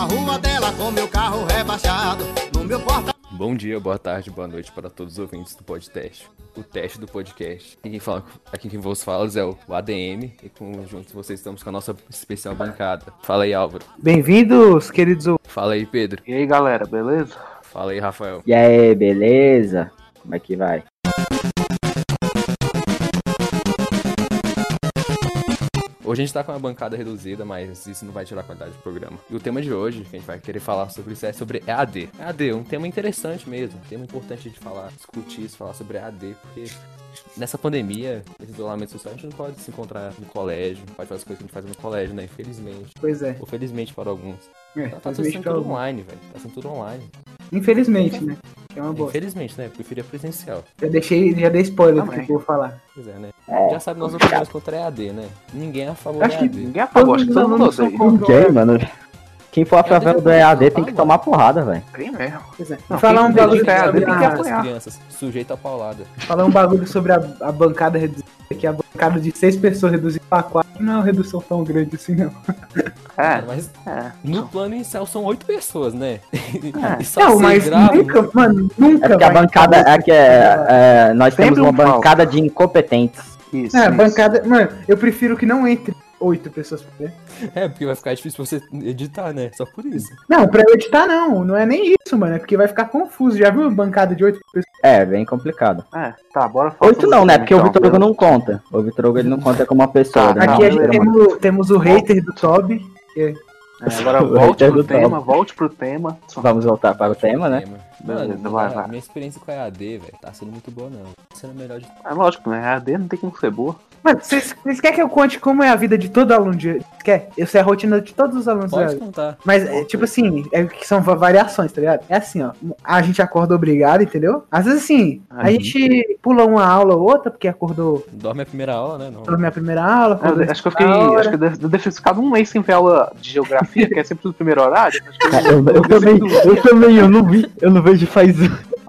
na rua dela com meu carro rebaixado. No meu porta. Bom dia, boa tarde, boa noite para todos os ouvintes do podcast. O teste do podcast. Aqui quem, fala, aqui quem vos fala é o ADM e com juntos vocês estamos com a nossa especial bancada. Fala aí, Álvaro. Bem-vindos, queridos. Fala aí, Pedro. E aí, galera, beleza? Fala aí, Rafael. E aí, beleza? Como é que vai? Hoje a gente tá com uma bancada reduzida, mas isso não vai tirar a qualidade do programa. E o tema de hoje, que a gente vai querer falar sobre isso, é sobre EAD. EAD, um tema interessante mesmo, um tema importante de falar, discutir isso, falar sobre EAD, porque nessa pandemia, esse isolamento social, a gente não pode se encontrar no colégio, não pode fazer as coisas que a gente faz no colégio, né? Infelizmente. Pois é. Ou felizmente para alguns. É, Tá, tá infelizmente sendo tudo online, velho. Tá sendo tudo online. Infelizmente, né? Que é uma boa. Infelizmente, né? Eu preferia presencial. Já deixei, já dei spoiler do Também. que eu vou falar. Pois é, né? É, Já sabe nossas opiniões contra EAD, né? Ninguém é a favor Acho que- EAD. Ninguém apagou, acho que todo mundo contra- Ninguém, mano. Quem for a Eu favor do EAD tem que tomar porrada, velho. Tem mesmo. Pois é. Não, falar um quem bagulho a sobre EAD tem que a, crianças, sujeito a paulada. falar um bagulho sobre a, a bancada reduzida, que a bancada de seis pessoas reduzida pra quatro não é uma redução tão grande assim, não. É, Mas é. no plano inicial são oito pessoas, né? É. E só Não, seis mas nunca, mano, nunca É porque a bancada é que é, é, nós Sempre temos uma um bancada de incompetentes. Isso. É, isso. bancada. Mano, eu prefiro que não entre oito pessoas por ver. É, porque vai ficar difícil você editar, né? Só por isso. Não, pra eu editar não, não é nem isso, mano. É porque vai ficar confuso. Já viu uma bancada de oito pessoas? É, bem complicado. É, tá, bora falar Oito não, né? Porque o então. Vitor Hugo não conta. O Vitor Hugo ele não conta como uma pessoa. Tá, ele Aqui não, a gente temos, temos o hater do Toby. É, agora volte pro tema, volte pro tema. Vamos voltar para o tema, né? Mano, Beleza, vai, a vai. minha experiência com a EAD, velho, tá sendo muito boa, não. Tá sendo a melhor de É lógico, né? AD não tem como ser boa. Mano, vocês querem que eu conte como é a vida de todo aluno de. Quer? Eu sei a rotina de todos os alunos Pode contar. Mas, é, tipo assim, é que são va- variações, tá ligado? É assim, ó. A gente acorda obrigado, entendeu? Às vezes, assim, a Uhum. gente pula uma aula ou outra, porque acordou Dorme a primeira aula, né? Não. pela minha primeira aula. É, eu acho que eu fiquei. Acho que eu deve eu devo ter ficado um mês sem ver aula de geografia, que é sempre no primeiro horário. Acho que É, Eu, eu também, eu também, eu não vi, eu não vejo faz.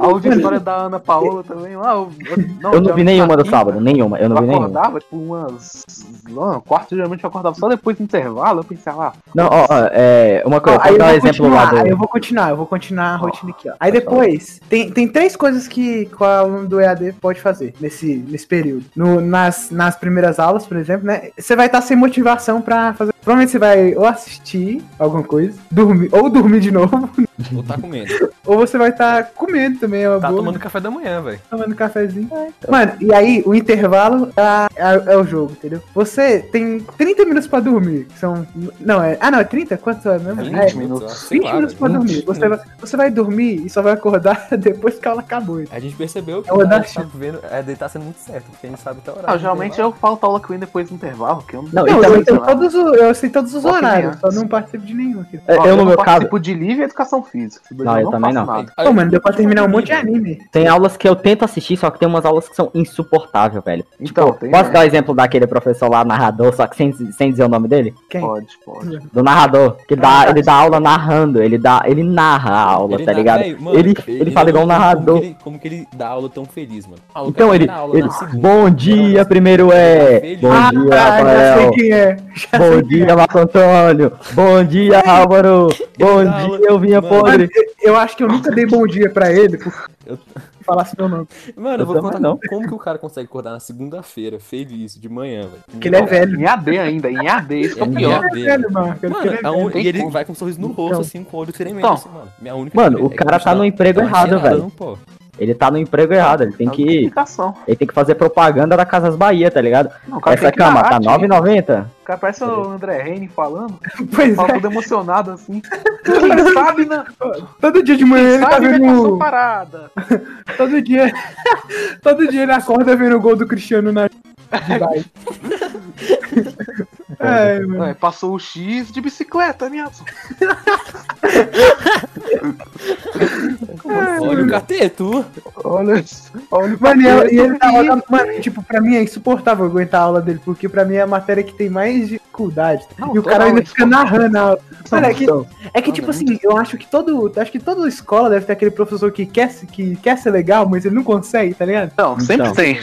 A história da Ana Paola também lá. Eu, eu, Eu não vi nenhuma do sábado, nenhuma, eu não vi Eu nenhuma. acordava, tipo, umas. Não, quarto geralmente eu acordava só depois do intervalo. Eu pensei, ah, Não, ó, ó, é, uma coisa, Ó, aí vou eu dar um vou exemplo lá continuar, do. eu vou continuar, eu vou continuar a rotina aqui, ó. Aí pode depois, tem, tem três coisas que, que o aluno do EAD pode fazer nesse, nesse período. No, nas, nas primeiras aulas, por exemplo, né? Você vai estar sem motivação pra fazer. Provavelmente você vai ou assistir alguma coisa, dormir, ou dormir de novo, Ou tá comendo. ou você vai estar comendo também, é uma Tá boa. tomando café da manhã, velho. tomando cafezinho. Mano, e aí o intervalo é, é- é o jogo, entendeu? Você tem 30 minutos pra dormir. que São. Não, é. Ah, não, é 30? Quanto é mesmo? É É, 20 minutos. Sei 20 lá, minutos pra velho. dormir. Você vai, você vai dormir e só vai acordar depois que a aula acabou. A gente percebeu que Eu dar gente tá vendo, a EAD tá sendo muito certo, porque a gente sabe até o horário. Ah, geralmente eu falto aula que vem depois do intervalo, que eu Não, Não, eu, também, sei todos os, eu sei todos os que horários, só não participo de nenhum aqui. é, Ó, eu no meu caso, participo de livre educação física. Não, eu também faço não. nada. Pô, mano, deu pra terminar um monte de anime. tem aulas que eu tento assistir, só que tem umas aulas que são insuportáveis, velho. Então, tem, Posso né? dar o exemplo daquele professor lá, narrador, só que sem, sem dizer o nome dele? Quem? Pode, pode. Do narrador. Que ele dá, ele dá aula narrando, ele dá. Ele narra a aula, Ele tá ligado? mano, ele, ele fala igual um como narrador. que ele- Como que ele dá aula tão feliz, mano? Ah, Então cara ele, ele bom dia, primeiro é. Feliz. Bom ah, dia, já sei Rafael. quem é. Já Bom dia, Marco Antônio. Bom dia, Álvaro. Bom dia, eu vinha é. Podre. eu acho que eu nunca dei bom dia pra ele por Eu- falar seu nome. Mano, eu vou contar não. como que o cara consegue acordar na segunda-feira, feliz, de manhã, velho. Porque ele é velho. Em AD ainda, em AD, isso é pior. Ele é velho, mano. Ele é velho. tem e ele como. vai com um sorriso no rosto, Então. assim, com o olho tremendo, Então. assim, mano. Minha única Mano, o é cara te tá no emprego errado, velho. Ele tá no emprego errado, ele tem que. Explicação. Ele tem que fazer propaganda da Casas Bahia, tá ligado? Não, cara Essa que cama tá arte. 9,90. O cara parece o André Reine falando. Pois Fala é. todo emocionado assim. Quem sabe, né? Todo dia de manhã ele tá vendo. parada. Todo dia. Todo dia ele acorda vendo o gol do Cristiano na. É, mano. Ué, passou o X de bicicleta, minha. Olha o cateto. Olha, olha o Mano, e, e ele do tava, Rio. mano, tipo, pra mim é insuportável aguentar a aula dele, porque pra mim é a matéria que tem mais dificuldade. Não, e o cara ainda aula é fica narrando a aula. Mano, é que, é que tipo assim, eu acho que todo. Acho que toda escola deve ter aquele professor que quer, se- que quer ser legal, mas ele não consegue, tá ligado? Então, sempre Então. tem.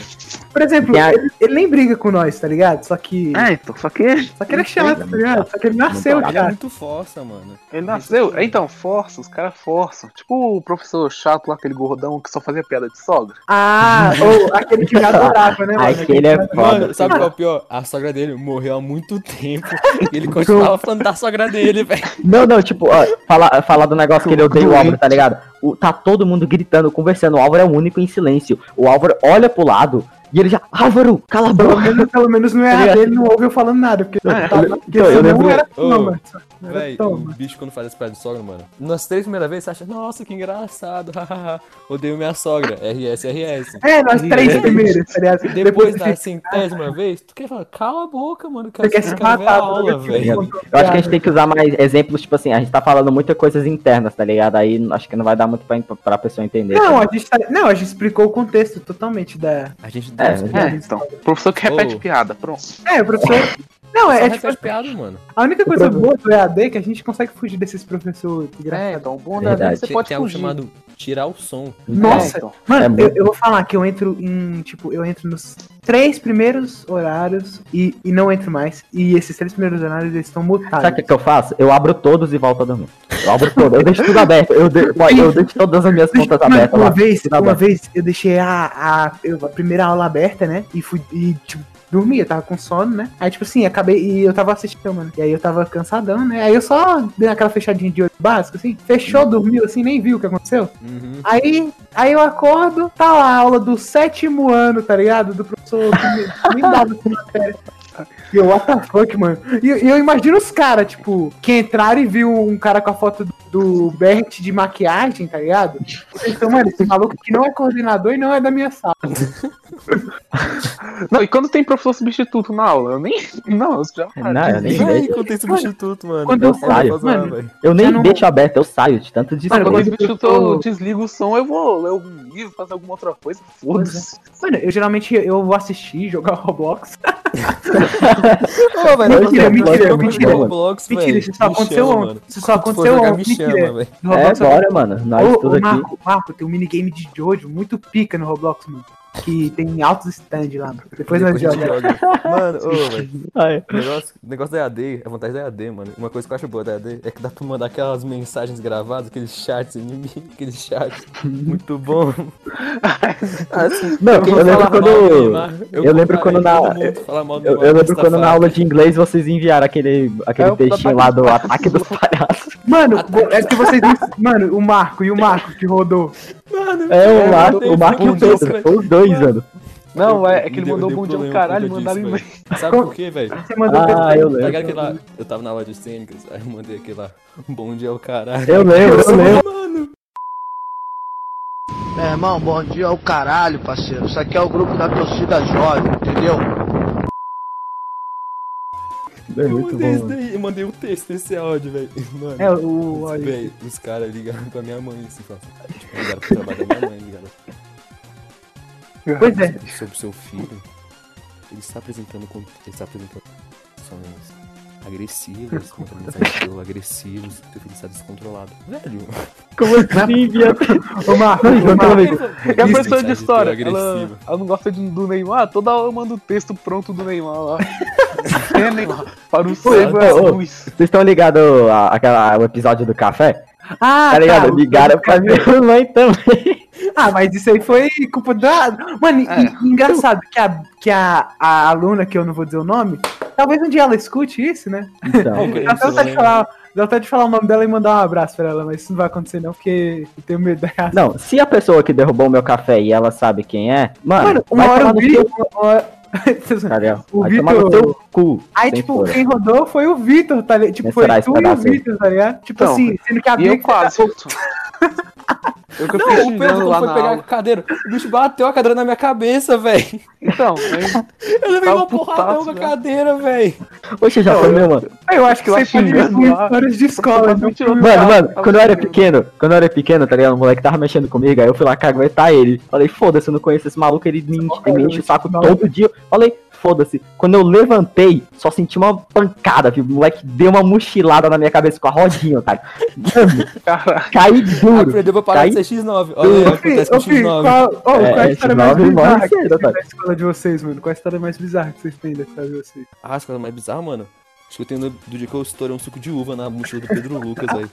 Por exemplo, ele, ele nem briga com nós, tá ligado? Só que. É, então, só que Só que ele é chato, tá ligado? Só que ele nasceu, Ele é cara. muito força, mano. ele nasceu. Então, força, os caras forçam. Tipo o professor chato lá, aquele gordão que só fazia piada de sogra. Ah, ou aquele que me adorava, né, mano? Aquele é Mano, foda. sabe qual é o pior? A sogra dele morreu há muito tempo. e ele continuava falando da sogra dele, velho. Não, não, tipo, ó, falar falar do negócio que ele odeia o Álvaro, tá ligado? O, tá todo mundo gritando, conversando. O Álvaro é o único em silêncio. O Álvaro olha pro lado e ele já. Álvaro, cala a Pelo boca. menos, pelo menos no EAD ele não ouve eu falando nada, porque, É, tava- eu- porque eu senão lembro- era Ô, toma. Era Véi, o bicho quando faz essa piada de sogra, mano. Nas três primeiras vezes você acha, nossa, que engraçado, hahaha. Odeio minha sogra. RS, RS. É, nós três primeiros, tá ligado? Depois da centésima vez, tu quer falar, cala a boca, mano. Você quer se matar, a aula, velho. Eu acho que a gente tem que usar mais exemplos, tipo assim, a gente tá falando muitas coisas internas, tá ligado? Aí acho que não vai dar muito pra, pra pessoa entender. Não, tá? a gente tá, não, a gente explicou o contexto totalmente da. A gente É, É, então. Professor que repete Ô. piada, pronto. É, o professor. Não, é, é tipo, repete piada, mano. a única coisa boa do EAD é que a gente consegue fugir desses professores É, então, o bom da vida você pode tem algo fugir. chamado tirar o som. Nossa, É, então. mano, É eu, eu vou falar que eu entro em, tipo, eu entro nos três primeiros horários e, e não entro mais. E esses três primeiros horários eles estão mutados. Sabe o que, que eu faço? Eu abro todos e volto a dormir. Eu abro todos, eu deixo tudo aberto. Eu, de, eu deixo todas as minhas contas Mano, abertas uma lá. vez, uma aberto. vez eu deixei a, a, a primeira aula aberta, né? E fui e, tipo, dormi, eu tava com sono, né? Aí, tipo assim, acabei e eu tava assistindo, mano. E aí eu tava cansadão, né? Aí eu só dei aquela fechadinha de olho básico, assim, fechou, dormiu, assim, nem viu o que aconteceu. Uhum. Aí, aí eu acordo, tá lá a aula do sétimo ano, tá ligado? Do professor que me- nem dava essa matéria. E eu, what the fuck, mano? E e eu imagino os caras, tipo, que entraram e viu um cara com a foto do, do Bert de maquiagem, tá ligado? Então, mano, esse maluco que não é coordenador e não é da minha sala. Não, e quando tem professor substituto na aula? Eu nem. Não, eu já. Não, eu nem vejo. quando tem substituto, mano. Quando eu Nossa, saio, mano. velho. Eu nem não- deixo aberto, eu saio de tanto de Mano, quando Mano, eu eu- substituto, eu- eu desligo o som, eu vou ler algum livro, fazer alguma outra coisa. Foda-se. Mano, eu geralmente eu vou assistir, jogar Roblox. Mentira, mentira, mentira. Roblox, Mentira, isso só aconteceu chama, ontem. Isso só aconteceu jogar, ontem. chama, É, Roblox bora, mano. Nós Ô, tudo aqui. Marco, Marco, tem um minigame de Jojo muito pica no Roblox, mano. Que tem altos stand lá, mano. Depois nós Depois a gente jogamos. joga. Mano, ô, velho. Negócio, negócio da EAD, a vantagem da EAD, mano. Uma coisa que eu acho boa da EAD é que dá pra mandar aquelas mensagens gravadas, aqueles chats inimigos, aqueles chats. Muito bom. Assim, Não, eu lembro quando- eu lembro quando na- Eu, lembro quando na aula de inglês vocês enviaram aquele, aquele É, textinho lá do ataque dos palhaços. Mano, é que vocês. Mano, o Marco e o Marco que rodou. Mano, É, o Marco, o Marco e o Pedro. os dois, mano. Não, é, é que ele deu- mandou deu bom dia ao problema caralho e mandaram e-mail. Sabe por quê, velho? Você mandou Ah, eu lembro. lá? Eu tava na aula de cênicas, aí eu mandei aquele lá. Bom dia ao caralho. Eu lembro, eu lembro. Mano, Meu irmão, bom dia ao caralho, parceiro. Isso aqui é o grupo da torcida jovem, entendeu? É eu muito mandei isso bom. daí, eu mandei o texto desse áudio, velho. Mano. É, o. olha, Véi, os caras ligaram pra minha mãe, assim, falaram, tipo, ligaram pro trabalho da minha mãe, ligaram. Pois é. Sobre o seu filho, ele está apresentando, ele está apresentando ações agressivas, o agressivos, seu filho está descontrolado. Velho, Como assim, viado? Ô, Marco, Não, ô, Marco. amigo. E a professora de história, ela, ela não gosta de- do Neymar, toda hora eu mando o texto pronto do Neymar lá. é, Neymar, para o é luz. Vocês estão ligados ao episódio do café? Ah, Tá ligado? tá, Ligaram pra minha mãe também. Ah, mas isso aí foi culpa da. Mano, É. e engraçado que, a, que a, a aluna, que eu não vou dizer o nome, talvez um dia ela escute isso, né? Então, Dá até vontade de falar, dá até de falar o nome dela e mandar um abraço pra ela, mas isso não vai acontecer não, porque eu tenho medo dela. não, se a pessoa que derrubou o meu café e ela sabe quem é, mano, Mano, uma vai hora tomar eu no vi. Tá? O Vitor- cu. Aí, tipo, fora. quem rodou foi o Vitor, tá ligado? Tipo, foi Mensurar esse tu e o. Vitor, tá ligado? Tipo Então, assim, sendo que a E eu Bia. quase. Que eu Não, o Pedro xingando quando lá foi pegar a aula. cadeira, o bicho bateu a cadeira na minha cabeça, velho. Então, aí, Eu levei Tava uma porradão com a né? cadeira, velho. Oxe, já Não, foi eu- meu, mano. Eu acho que Eu você acho histórias de escola, não tirou Mano, mano, quando eu era pequeno, quando eu era pequeno, tá ligado? O moleque tava mexendo comigo, aí eu fui lá caguetar ele. Falei, foda-se, eu não conheço esse maluco, ele me enche o saco todo dia. Falei, foda-se. Quando eu levantei, só senti uma pancada, viu? O moleque deu uma mochilada na minha cabeça com a rodinha, cara. Mano, caí duro. Aprendeu pra parar Cai- de ser X9. Olha aí, Ô, Fih, acontece com ô, Fih, X9. qual, ô, qual É, a história esse mais morre bizarra que da escola de vocês, mano? Qual a história mais bizarra que vocês têm da escola de vocês? Ah, as coisas mais bizarras, mano. Acho que eu tenho do, dia que eu estourei um suco de uva na mochila do Pedro Lucas, aí-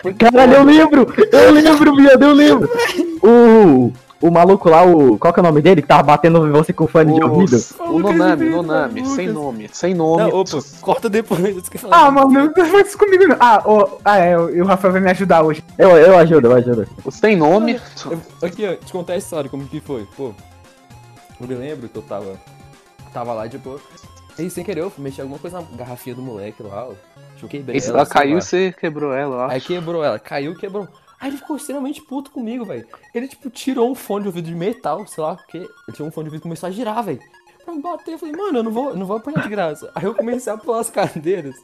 foi Caralho, eu lembro! Eu lembro, viado, eu lembro! O, o maluco lá, o. Qual que é o nome dele? Que tava batendo você com fone de ouvido? O Nonami, Nonami, sem nome, sem nome. Não, opa, corta depois. de. Ah, mano, não faz isso comigo, não. Ah, ô, ah é, o, o Rafael vai me ajudar hoje. Eu, eu ajudo, eu ajudo. O sem nome. Eu- Aqui, ó, te contar a história, como que foi. Pô, eu me lembro que eu tava. Tava lá, tipo. Aí, sem querer, eu mexi alguma coisa na garrafinha do moleque lá, ó. Choquei bem. Esse ela, lá sei caiu e você quebrou ela, eu Aí quebrou ela, caiu, quebrou. Aí ele ficou extremamente puto comigo, velho. Ele, tipo, tirou um fone de ouvido de metal, sei lá o quê. Ele tirou um fone de ouvido e começou a girar, velho. Pra me bater, eu falei, mano, eu não vou, eu não vou apanhar de graça. Aí eu comecei a pular as cadeiras.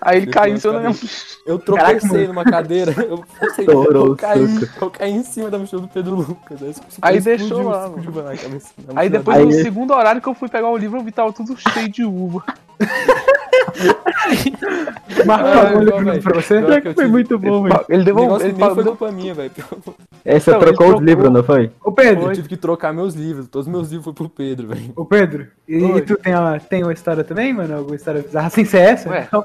Aí ele caiu em cara. nome. Eu Caraca, tropecei mano. numa cadeira. Eu, pensei, Estourou eu, caí, eu caí em cima da mochila do Pedro Lucas. Aí, Aí explodiu deixou lá, suco de mano. uva na cabeça- na Aí depois Aí no ele- segundo horário que eu fui pegar o livro, eu vi tava tudo cheio de uva. Marcos Ah, pagou o igual, livro velho. pra você? Pior que Foi tive- muito bom, velho. Ele devolveu. Ele nem foi pagou. culpa minha, velho. Você Não, ele trocou os livros, não foi? Ô, Pedro, Eu tive que trocar meus livros. Todos os meus livros foram pro Pedro, velho. ô, Pedro, e, Oi. tu tem uma, tem uma história também, mano? Alguma história bizarra sem ser essa? Ué. Então,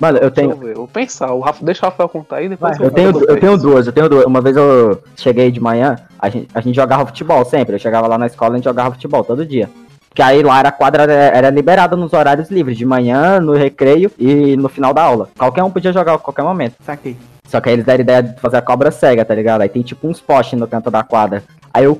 Mano, eu Deixa tenho. eu ver, eu vou pensar. O Rafa, deixa o Rafael contar aí, depois Vai, Eu tenho, eu tenho duas, eu tenho duas. Uma vez eu cheguei de manhã, a gente, a gente jogava futebol sempre. Eu chegava lá na escola e a gente jogava futebol todo dia. Porque aí lá era a quadra era, era liberada nos horários livres, de manhã, no recreio e no final da aula. Qualquer um podia jogar a qualquer momento. saquei. Só que aí eles deram ideia de fazer a cobra cega, tá ligado? Aí tem tipo uns postes no canto da quadra. Aí eu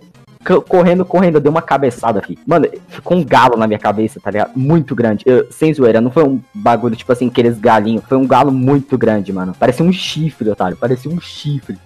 correndo, correndo, eu dei uma cabeçada, filho. Mano, ficou um galo na minha cabeça, tá ligado? Muito grande. Eu- sem zoeira, não foi um bagulho tipo assim, aqueles galinhos. Foi um galo muito grande, mano. Parecia um chifre, otário. Parecia um chifre.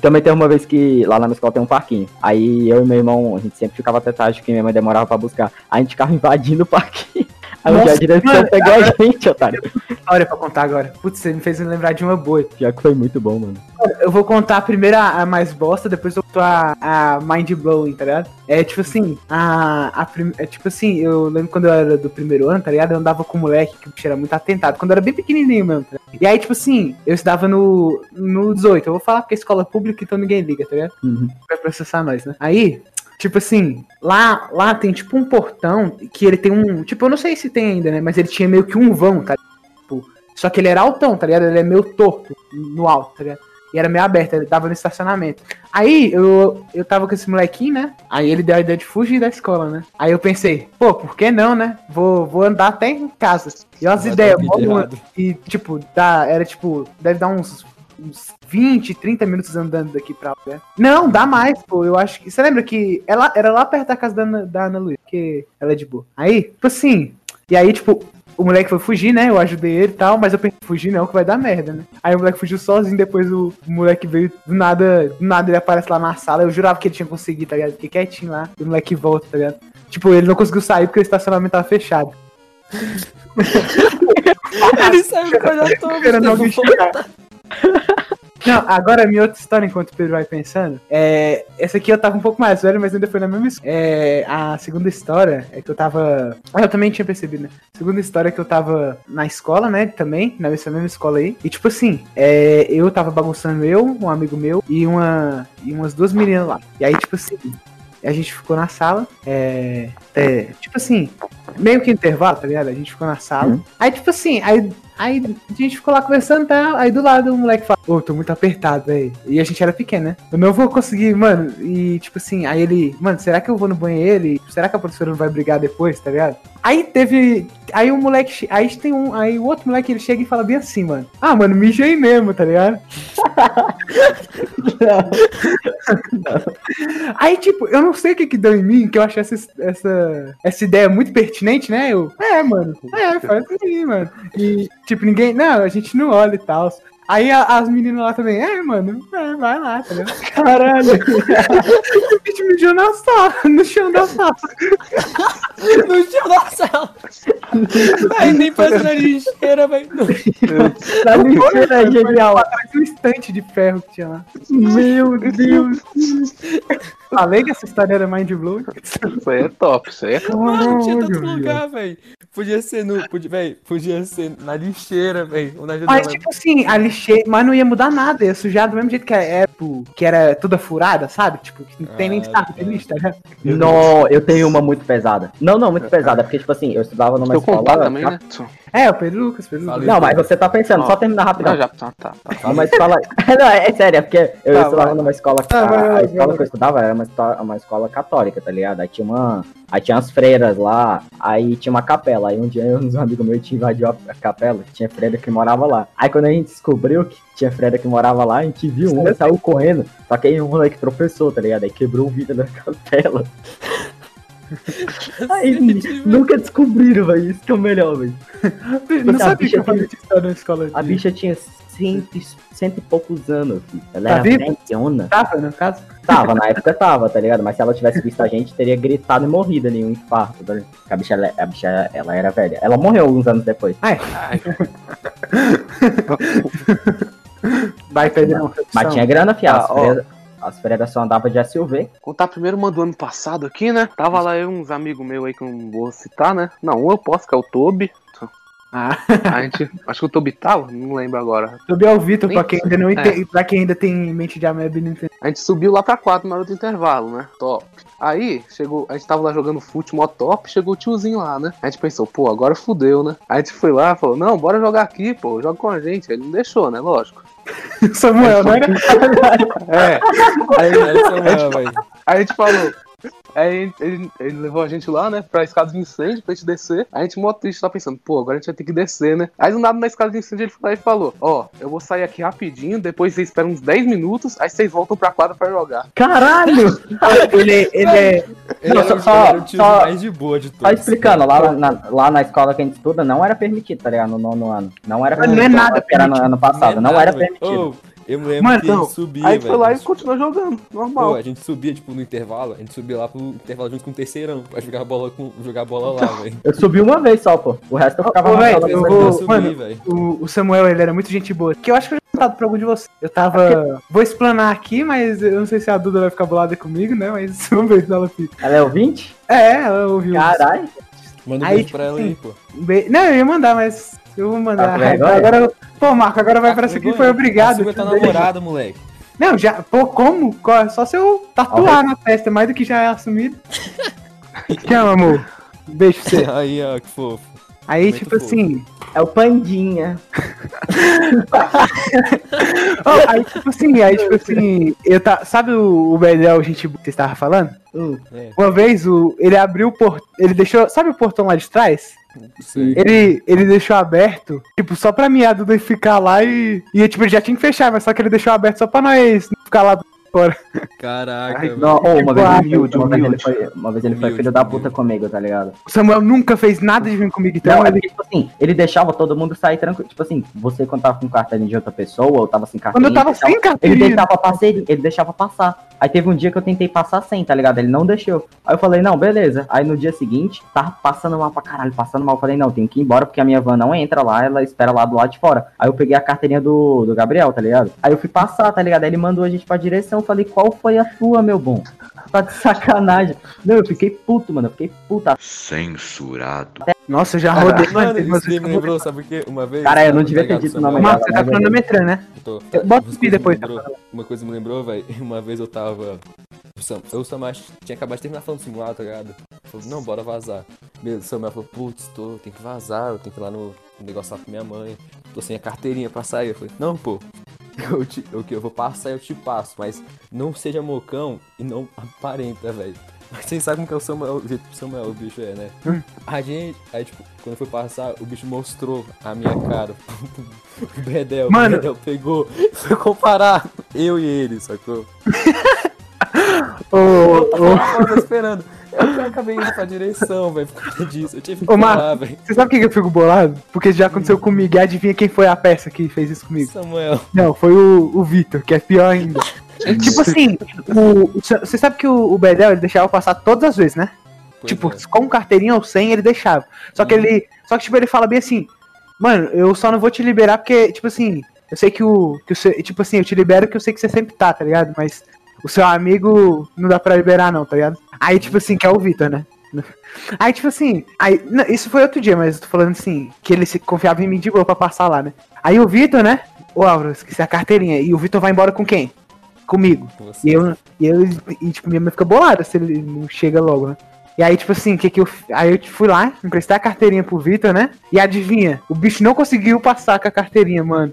Também teve uma vez que lá na minha escola tem um parquinho. Aí eu e meu irmão, a gente sempre ficava até tarde, porque minha mãe demorava pra buscar. A gente ficava invadindo o parquinho. Aí a Nossa, direção mano, pegou a gente, otário. História pra contar agora. Putz, você me fez lembrar de uma boa. Já que foi muito bom, mano. Eu vou contar primeiro a, a mais bosta, depois eu conto a, a mind blowing, tá ligado? É tipo assim, a, a prim- é tipo assim, eu lembro quando eu era do primeiro ano, tá ligado? Eu andava com um moleque que o era muito atentado, quando eu era bem pequenininho mesmo, tá? E aí, tipo assim, eu estudava no, no 18, eu vou falar porque é escola pública, então ninguém liga, tá ligado? Uhum. Vai processar nós, né? Aí, tipo assim, lá, lá tem tipo um portão que ele tem um. Tipo, eu não sei se tem ainda, né? Mas ele tinha meio que um vão, tá? Tipo, só que ele era altão, tá ligado? Ele é meio torto no alto, tá ligado? E era meio aberto, ele tava no estacionamento. Aí eu, eu tava com esse molequinho, né? Aí ele deu a ideia de fugir da escola, né? Aí eu pensei, pô, por que não, né? Vou, vou andar até em casa. E as Vai ideias, mó. E, tipo, dá, era tipo, deve dar uns, uns 20, 30 minutos andando daqui pra lá. né? Não, dá mais, pô. Eu acho que. Você lembra que ela era lá perto da casa da Ana, da Ana Luísa, que ela é de boa. Aí, tipo assim. E aí, tipo, o moleque foi fugir, né? Eu ajudei ele e tal, mas eu pensei, fugir não, que vai dar merda, né? Aí o moleque fugiu sozinho, depois o, moleque veio do nada, do nada ele aparece lá na sala. Eu jurava que ele tinha conseguido, tá ligado? Fiquei quietinho lá, e o moleque volta, tá ligado? Tipo, ele não conseguiu sair porque o estacionamento tava fechado. Ele saiu Esperando alguém chegar. Não, agora a minha outra história, enquanto o Pedro vai pensando, é. Essa aqui eu tava um pouco mais velho, mas ainda foi na mesma escola. É. A segunda história é que eu tava. Ah, eu também tinha percebido, né? Segunda história é que eu tava na escola, né? Também, nessa mesma escola aí. E tipo assim, é, eu tava bagunçando eu, um amigo meu e uma. E umas duas meninas lá. E aí, tipo assim, a gente ficou na sala. É. é, tipo assim, meio que intervalo, tá ligado? A gente ficou na sala. Uhum. Aí, tipo assim, aí, aí a gente ficou lá conversando, tá? Aí do lado o moleque fala, ô, tô muito apertado, velho. E a gente era pequeno, né? Eu não vou conseguir, mano. E tipo assim, aí ele, mano, será que eu vou no banheiro? E será que a professora não vai brigar depois, tá ligado? Aí teve. Aí o moleque. Aí tem um. Aí o outro moleque ele chega e fala bem assim, mano. Ah, mano, mija aí mesmo, tá ligado? Aí, tipo, eu não sei o que que deu em mim, que eu achei essa, essa, essa ideia muito pertinente, né? Eu, é, mano, é, faz assim, mano. E, tipo, ninguém, não, a gente não olha e tal. Aí a- as meninas lá também, é, mano, é, vai lá, tá ligado? Caralho. o bicho mijou na sala, no chão da sala. No chão da sala. Aí nem passa na lixeira, velho. Na lixeira é genial. Parece um estante de ferro que tinha lá. Meu Deus. Falei que essa história era mind blowing. Isso aí é top, isso aí é top. Mano, tinha tanto lugar, velho. Podia ser no. Podia, véi, podia ser na lixeira, velho. Ou na Mas, tipo assim, a lixeira, mas não ia mudar nada, ia sujar do mesmo jeito que é, tipo, que era toda furada, sabe? Tipo, que não tem nem Ah, saco tá. de lixo, tá ligado? Não, eu tenho uma muito pesada. Não, não, muito pesada, porque, tipo assim, eu estudava numa Eu contar escola. também, né? É, o Pedro Lucas, Pedro. Lucas. Não, mas você tá pensando, só terminar rapidão. Ah, já, tá, tá. tá. Numa escola. não, é sério, é porque eu Tá, estudava vai. numa escola. Tá, a, vai, vai, a escola vai. que eu estudava era uma, uma escola católica, tá ligado? Aí tinha uma. Aí tinha as freiras lá, aí tinha uma capela. Aí um dia eu, uns amigos meus tinha invadiu a capela, tinha freira que morava lá. Aí quando a gente descobriu que tinha freira que morava lá, a gente viu uma e saiu correndo. Só que aí um moleque tropeçou, tá ligado? Aí quebrou o vidro da capela. Aí nunca descobriram, velho. Isso que é o melhor, velho. Não a sabia bicha que eu história na escola. A bicha tinha cento, e- cento e poucos anos, filho. Ela Tá era velhona. Tava, no caso? Tava, na época tava, tá ligado? Mas se ela tivesse visto a gente, teria gritado e morrido ali, um infarto, tá A bicha, ela, a bicha, ela era velha. Ela morreu alguns anos depois. Vai, Pedrão. Mas tinha grana, fia. As Ah, as só andavam de SUV. Contar primeiro uma do ano passado aqui, né? Tava lá eu uns amigos meus aí que eu não vou citar, né? Não, um eu posso, que é o Toby. Ah, A gente. Acho que o Toby tava, não lembro agora. Tobi é o Vitor, pra quem ainda não entende, pra quem ainda tem mente de ameba e não entende. A gente subiu lá pra 4 na hora do intervalo, né? Top. Aí, chegou, a gente tava lá jogando fute mó top, chegou o tiozinho lá, né? A gente pensou, pô, agora fudeu, né? A gente foi lá e falou, não, bora jogar aqui, pô, joga com a gente. Ele não deixou, né? Lógico. Samuel, né? É. Aí, Essa é, velho. aí a gente falou. Aí ele, ele levou a gente lá, né, pra escada de incêndio, pra gente descer. A gente mó triste, tá pensando, pô, agora a gente vai ter que descer, né? Aí do nada na escada de incêndio ele foi lá e falou: Ó, eu vou sair aqui rapidinho, depois vocês esperam uns 10 minutos, aí vocês voltam pra quadra pra jogar. Caralho! Ele, ele é. Ele Não, era, só- o- só- era só- mais de boa de todos. Só explicando, lá na, lá na escola que a gente estuda não era permitido, tá ligado? No nono ano. Não era Mas não é permitido. nada Era no ano passado, não, nada, era velho. permitido. Ô, eu me lembro Mano, que a não. gente subia, Aí a gente foi velho. lá e continuou jogando, normal. Pô, a gente subia, tipo, no intervalo, a gente subia lá pro intervalo junto com o terceirão, pra jogar bola, com, jogar bola lá, velho. Eu subi uma vez só, pô. O resto eu ficava Ô, na velho, sala eu vou- Eu subi, mano, velho. O, o Samuel, ele era muito gente boa. Que eu acho que eu já tinha contado pra algum de vocês. Eu tava. Vou explanar aqui, mas eu não sei se a Duda vai ficar bolada comigo, né? Mas vamos ver se ela fica. Ela é ouvinte? É, ela ouviu. Caralho. Manda um Aí, beijo tipo pra ela aí, assim, pô. Um be- Não, eu ia mandar, mas eu vou mandar. Tá vergonha? agora, pô, Marco, agora vai pra essa aqui, foi obrigado. Assume tua namorada, moleque. Não, já, pô, como? Co- Só se eu tatuar na testa, mais do que já é assumido. Te amo, amor. Beijo pra você. Aí, ó, que fofo. Aí, Muito tipo fofo. assim. É o Pandinha. ó, aí, tipo assim, aí, tipo assim, eu tá. Sabe o, o Bedel, gente, que você estava falando? Hum. É, Uma vez o, ele abriu o portão. Ele deixou. Sabe o portão lá de trás? sei. Ele, ele deixou aberto, tipo, só pra mim a Duda ficar lá e. E tipo, ele já tinha que fechar, mas só que ele deixou aberto só pra nós não ficar lá fora. Caraca, Ai. Não, ô, uma, vez, Humilde, ele, uma, vez ele humilde. foi, uma vez ele foi Humilde, filho da humilde. puta comigo, tá ligado? O Samuel nunca fez nada de vir comigo, então Não, é ele. porque, tipo assim, ele deixava todo mundo sair tranquilo. Tipo assim, você quando tava com carteirinha de outra pessoa, ou tava sem Quando carteirinha. eu tava ele sem Ele carteirinha. deixava passar, ele deixava passar. Aí teve um dia que eu tentei passar sem, tá ligado? Ele não deixou. Aí eu falei, não, beleza. Aí no dia seguinte, tava passando mal pra caralho, passando mal. Eu falei, não, tenho que ir embora porque a minha van não entra lá, ela espera lá do lado de fora. Aí eu peguei a carteirinha do, do Gabriel, tá ligado? Aí eu fui passar, tá ligado? Aí ele mandou a gente pra direção. Eu falei, qual foi a tua, meu bom? Tá de sacanagem. Não, eu fiquei puto, mano. Eu fiquei puta. Censurado. Nossa, eu já rodei, mano. Mano, vezes me eu lembrou, sabe o quê? Uma vez. Cara, eu não tá devia ter dito o Samuel? nome Marcos, você tá Mas é cronometrando, né? Tô- Bota o depois, lembrou- Uma coisa me lembrou, velho. Uma vez eu tava. Eu o Samuel tinha acabado de terminar falando do simulado, tá ligado? Falou, não, bora vazar. Beleza, o Samuel falou, putz, tô, tem que vazar, eu tenho que ir lá no no negócio lá com minha mãe. Tô sem a carteirinha pra sair. Eu falei, não, pô. Eu, te, eu, eu vou passar, eu te passo, mas não seja mocão e não aparenta, velho. Mas vocês sabem que é o Samuel, o jeito que o Samuel, o bicho é, né? A gente, aí tipo, quando fui passar, o bicho mostrou a minha cara. O Bedel, Mano. o Bedel pegou, foi comparar eu e ele, sacou? Ô, Eu tava esperando. Eu, acabei indo pra direção, velho, por conta disso. Eu tive que Ô, Mar- velho. Você sabe por que que eu fico bolado? Porque já aconteceu comigo. E adivinha quem foi a peça que fez isso comigo? Samuel. Não, foi o, o Vitor, que é pior ainda. tipo assim, você sabe que o, o Bedel ele deixava passar todas as vezes, né? Pois tipo, é. com carteirinha ou sem, ele deixava. Só que ele. Só que, tipo, ele fala bem assim, mano, eu só não vou te liberar porque, tipo assim, eu sei que o. Que o seu- tipo assim, eu te libero que eu sei que você sempre tá, tá ligado? Mas o seu amigo não dá pra liberar, não, tá ligado? Aí, tipo assim, que é o Vitor, né? Aí, tipo assim, aí, não, isso foi outro dia, mas eu tô falando assim, que ele se confiava em mim de boa pra passar lá, né? Aí o Vitor, né? Ô, Álvaro, esqueci a carteirinha. E o Vitor vai embora com quem? Comigo. Você- E eu, e eu, e, tipo, minha mãe fica bolada se ele não chega logo, né? E aí, tipo assim, que que eu. Aí eu fui lá, emprestei a carteirinha pro Vitor, né? E adivinha, o bicho não conseguiu passar com a carteirinha, mano.